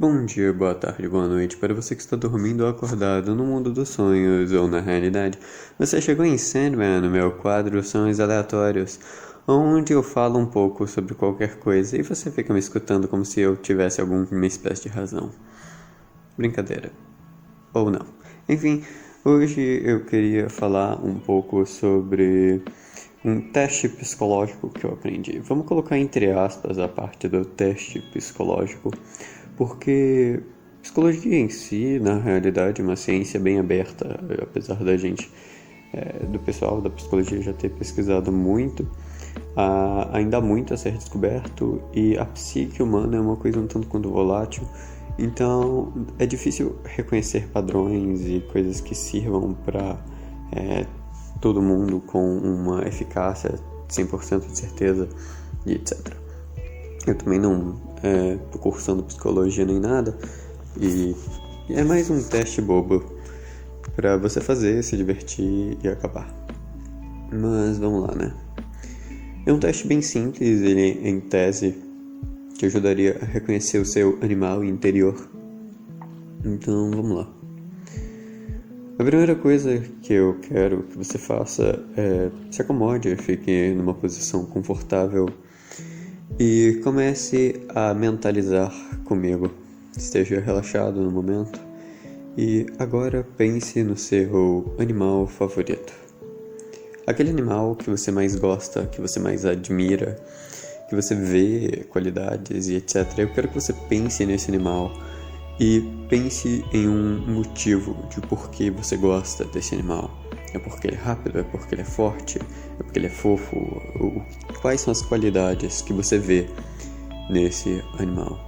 Bom dia, boa tarde, boa noite para você que está dormindo ou acordado no mundo dos sonhos ou na realidade. Você chegou em Sandman, no meu quadro Sonhos Aleatórios, onde eu falo um pouco sobre qualquer coisa e você fica me escutando como se eu tivesse alguma espécie de razão. Brincadeira. Ou não. Enfim, hoje eu queria falar um pouco sobre um teste psicológico que eu aprendi. Vamos colocar entre aspas a parte do teste psicológico porque psicologia em si, na realidade, é uma ciência bem aberta, apesar da gente, é, do pessoal da psicologia já ter pesquisado muito, ainda há muito a ser descoberto e a psique humana é uma coisa um tanto quanto volátil, então é difícil reconhecer padrões e coisas que sirvam para é, todo mundo com uma eficácia 100% de certeza e etc. Eu também não é, cursando psicologia nem nada. E é mais um teste bobo para você fazer, se divertir e acabar. Mas vamos lá, né? É um teste bem simples, ele em tese te ajudaria a reconhecer o seu animal interior. Então vamos lá. A primeira coisa que eu quero que você faça é se acomode, fique numa posição confortável e comece a mentalizar comigo. Esteja relaxado no momento e agora pense no seu animal favorito. Aquele animal que você mais gosta, que você mais admira, que você vê qualidades e etc. Eu quero que você pense nesse animal e pense em um motivo de por que você gosta desse animal. É porque ele é rápido? É porque ele é forte? É porque ele é fofo? Quais são as qualidades que você vê nesse animal?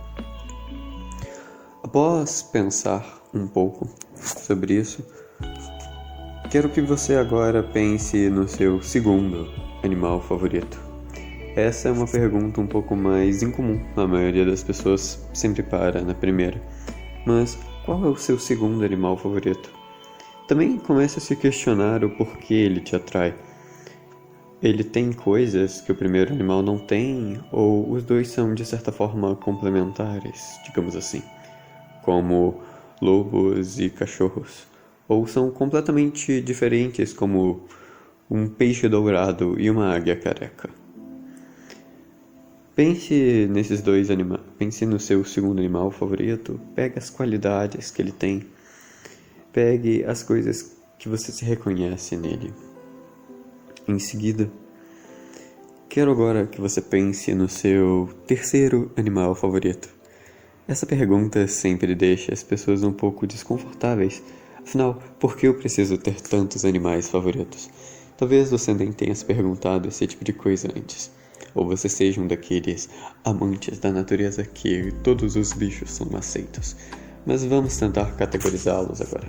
Após pensar um pouco sobre isso, quero que você agora pense no seu segundo animal favorito. Essa é uma pergunta um pouco mais incomum. A maioria das pessoas sempre para na primeira. Mas qual é o seu segundo animal favorito? Também começa a se questionar o porquê ele te atrai. Ele tem coisas que o primeiro animal não tem, ou os dois são de certa forma complementares, digamos assim, como lobos e cachorros, ou são completamente diferentes, como um peixe dourado e uma águia careca. Pense nesses dois animais, pense no seu segundo animal favorito, pega as qualidades que ele tem Pegue as coisas que você se reconhece nele. Em seguida, quero agora que você pense no seu terceiro animal favorito. Essa pergunta sempre deixa as pessoas um pouco desconfortáveis. Afinal, por que eu preciso ter tantos animais favoritos? Talvez você nem tenha se perguntado esse tipo de coisa antes. Ou você seja um daqueles amantes da natureza que todos os bichos são aceitos mas vamos tentar categorizá-los agora.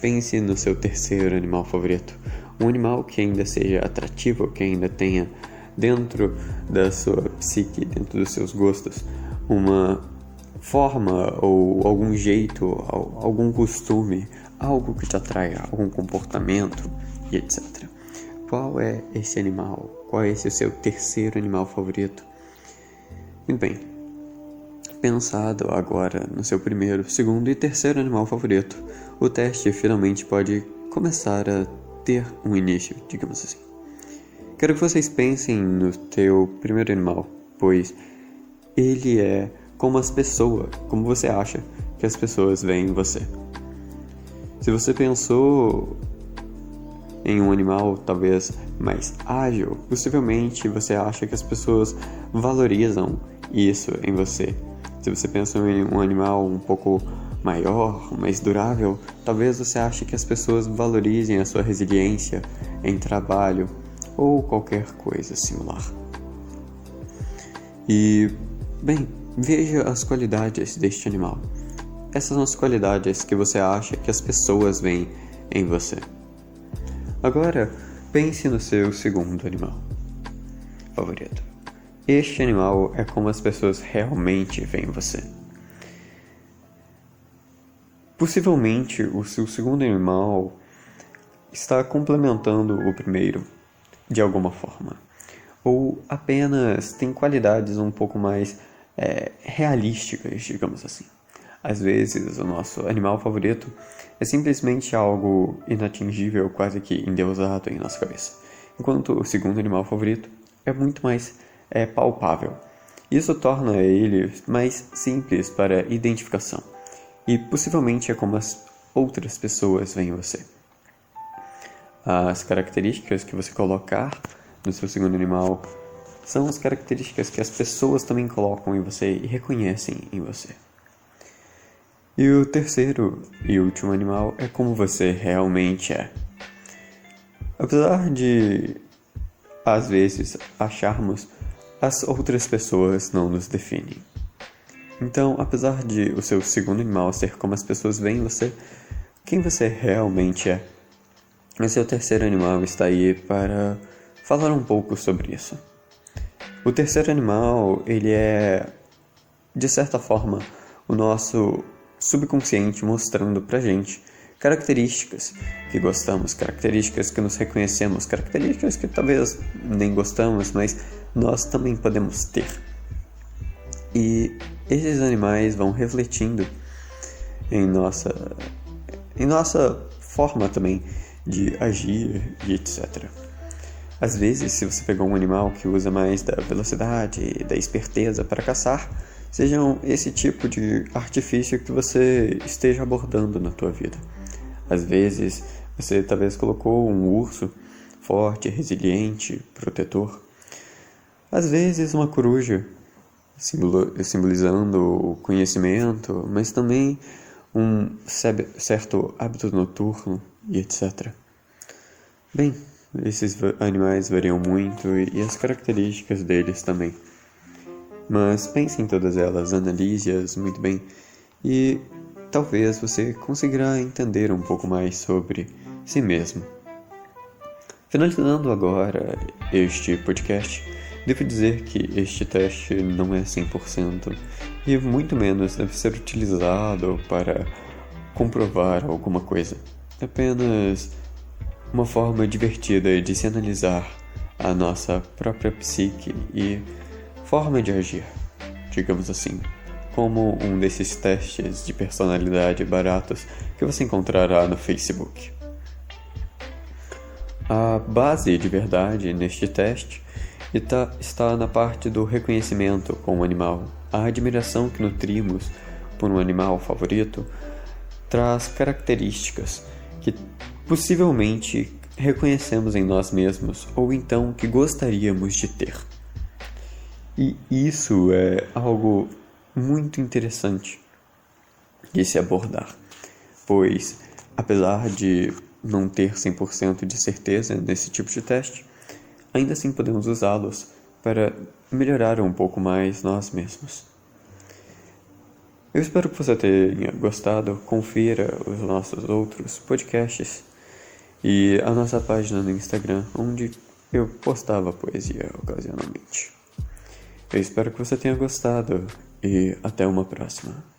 Pense no seu terceiro animal favorito, um animal que ainda seja atrativo, que ainda tenha dentro da sua psique, dentro dos seus gostos, uma forma ou algum jeito, algum costume, algo que te atraia, algum comportamento e etc. Qual é esse animal? Qual é esse seu terceiro animal favorito? Muito bem, pensado agora no seu primeiro, segundo e terceiro animal favorito, o teste finalmente pode começar a ter um início, digamos assim. Quero que vocês pensem no teu primeiro animal, pois ele é como as pessoas, como você acha que as pessoas veem você. Se você pensou em um animal talvez mais ágil, possivelmente você acha que as pessoas valorizam isso em você se você pensa em um animal um pouco maior, mais durável, talvez você ache que as pessoas valorizem a sua resiliência em trabalho ou qualquer coisa similar. E, bem, veja as qualidades deste animal. Essas são as qualidades que você acha que as pessoas veem em você. Agora, pense no seu segundo animal favorito. Este animal é como as pessoas realmente veem você. Possivelmente o seu segundo animal está complementando o primeiro de alguma forma, ou apenas tem qualidades um pouco mais é, realísticas, digamos assim. Às vezes, o nosso animal favorito é simplesmente algo inatingível, quase que endeusado em nossa cabeça, enquanto o segundo animal favorito é muito mais é, palpável. Isso torna ele mais simples para identificação e possivelmente é como as outras pessoas veem você. As características que você colocar no seu segundo animal são as características que as pessoas também colocam em você e reconhecem em você. E o terceiro e último animal é como você realmente é. Apesar de, às vezes, acharmos as outras pessoas não nos definem. Então, apesar de o seu segundo animal ser como as pessoas veem você, quem você realmente é, o seu terceiro animal está aí para falar um pouco sobre isso. O terceiro animal, ele é, de certa forma, o nosso subconsciente mostrando pra gente características que gostamos, características que nos reconhecemos, características que talvez nem gostamos, mas nós também podemos ter. E esses animais vão refletindo em nossa em nossa forma também de agir e etc. Às vezes, se você pegou um animal que usa mais da velocidade e da esperteza para caçar, sejam esse tipo de artifício que você esteja abordando na tua vida. Às vezes, você talvez colocou um urso forte, resiliente, protetor. Às vezes, uma coruja, simbolizando o conhecimento, mas também um certo hábito noturno e etc. Bem, esses animais variam muito e as características deles também. Mas pense em todas elas, analise-as muito bem e talvez você conseguirá entender um pouco mais sobre si mesmo. Finalizando agora este podcast, devo dizer que este teste não é 100% e muito menos deve ser utilizado para comprovar alguma coisa. Apenas uma forma divertida de se analisar a nossa própria psique e forma de agir, digamos assim, como um desses testes de personalidade baratos que você encontrará no Facebook. A base de verdade neste teste está na parte do reconhecimento com o animal. A admiração que nutrimos por um animal favorito traz características que possivelmente reconhecemos em nós mesmos ou então que gostaríamos de ter. E isso é algo muito interessante de se abordar, pois apesar de não ter 100% de certeza nesse tipo de teste, ainda assim podemos usá-los para melhorar um pouco mais nós mesmos. Eu espero que você tenha gostado. Confira os nossos outros podcasts e a nossa página no Instagram, onde eu postava poesia ocasionalmente. Eu espero que você tenha gostado e até uma próxima.